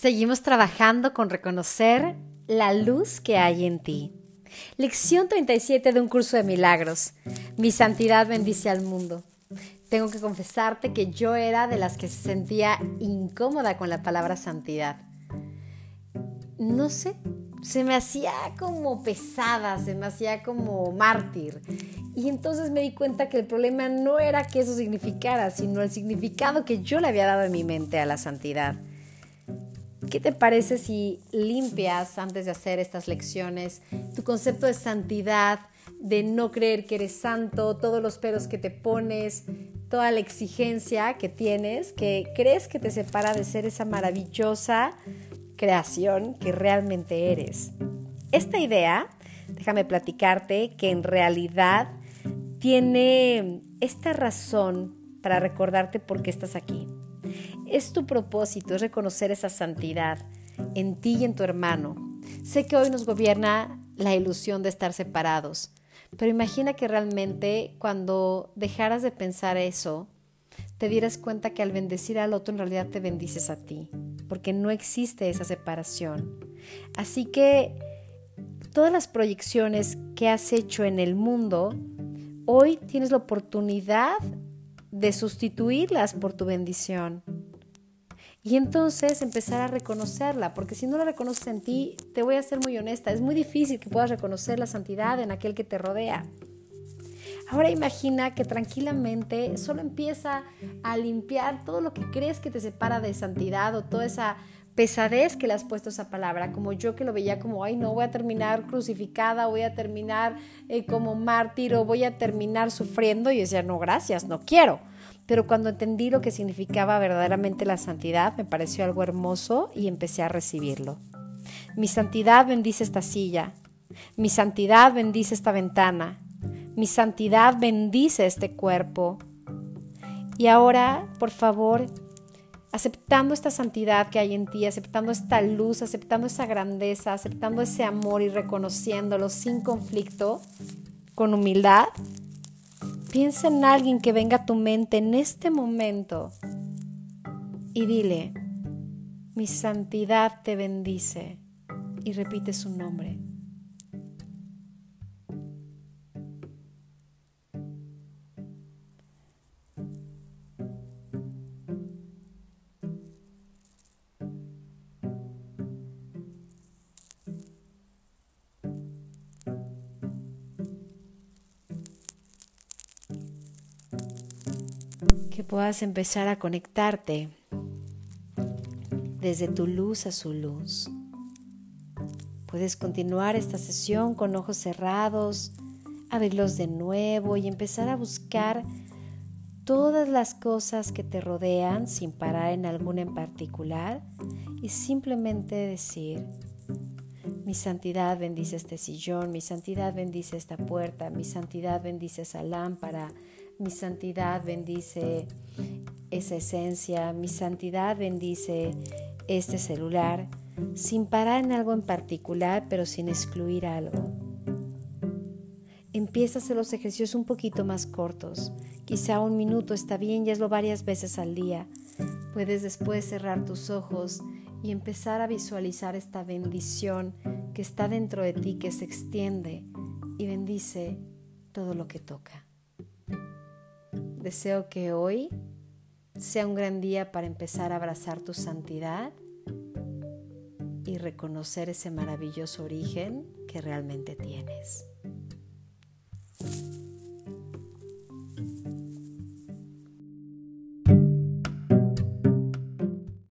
Seguimos trabajando con reconocer la luz que hay en ti. Lección 37 de un curso de milagros. Mi santidad bendice al mundo. Tengo que confesarte que yo era de las que se sentía incómoda con la palabra santidad. No sé, se me hacía como pesada, se me hacía como mártir. Y entonces me di cuenta que el problema no era que eso significara, sino el significado que yo le había dado en mi mente a la santidad. ¿Qué te parece si limpias antes de hacer estas lecciones tu concepto de santidad, de no creer que eres santo, todos los peros que te pones, toda la exigencia que tienes, que crees que te separa de ser esa maravillosa creación que realmente eres? Esta idea, déjame platicarte que en realidad tiene esta razón para recordarte por qué estás aquí. Es tu propósito, es reconocer esa santidad en ti y en tu hermano. Sé que hoy nos gobierna la ilusión de estar separados, pero imagina que realmente cuando dejaras de pensar eso, te dieras cuenta que al bendecir al otro en realidad te bendices a ti, porque no existe esa separación. Así que todas las proyecciones que has hecho en el mundo, hoy tienes la oportunidad de sustituirlas por tu bendición. Y entonces empezar a reconocerla, porque si no la reconoces en ti, te voy a ser muy honesta, es muy difícil que puedas reconocer la santidad en aquel que te rodea. Ahora imagina que tranquilamente solo empieza a limpiar todo lo que crees que te separa de santidad o toda esa pesadez que le has puesto esa palabra, como yo que lo veía como, ay no, voy a terminar crucificada, voy a terminar eh, como mártir o voy a terminar sufriendo y decía, no, gracias, no quiero. Pero cuando entendí lo que significaba verdaderamente la santidad, me pareció algo hermoso y empecé a recibirlo. Mi santidad bendice esta silla. Mi santidad bendice esta ventana. Mi santidad bendice este cuerpo. Y ahora, por favor, aceptando esta santidad que hay en ti, aceptando esta luz, aceptando esa grandeza, aceptando ese amor y reconociéndolo sin conflicto, con humildad, Piensa en alguien que venga a tu mente en este momento y dile, mi santidad te bendice y repite su nombre. Que puedas empezar a conectarte desde tu luz a su luz. Puedes continuar esta sesión con ojos cerrados, abrirlos de nuevo y empezar a buscar todas las cosas que te rodean sin parar en alguna en particular y simplemente decir, mi santidad bendice este sillón, mi santidad bendice esta puerta, mi santidad bendice esa lámpara, mi santidad bendice esa esencia, mi santidad bendice este celular, sin parar en algo en particular, pero sin excluir algo. Empieza a hacer los ejercicios un poquito más cortos, quizá un minuto está bien y hazlo varias veces al día. Puedes después cerrar tus ojos y empezar a visualizar esta bendición que está dentro de ti, que se extiende y bendice todo lo que toca. Deseo que hoy sea un gran día para empezar a abrazar tu santidad y reconocer ese maravilloso origen que realmente tienes.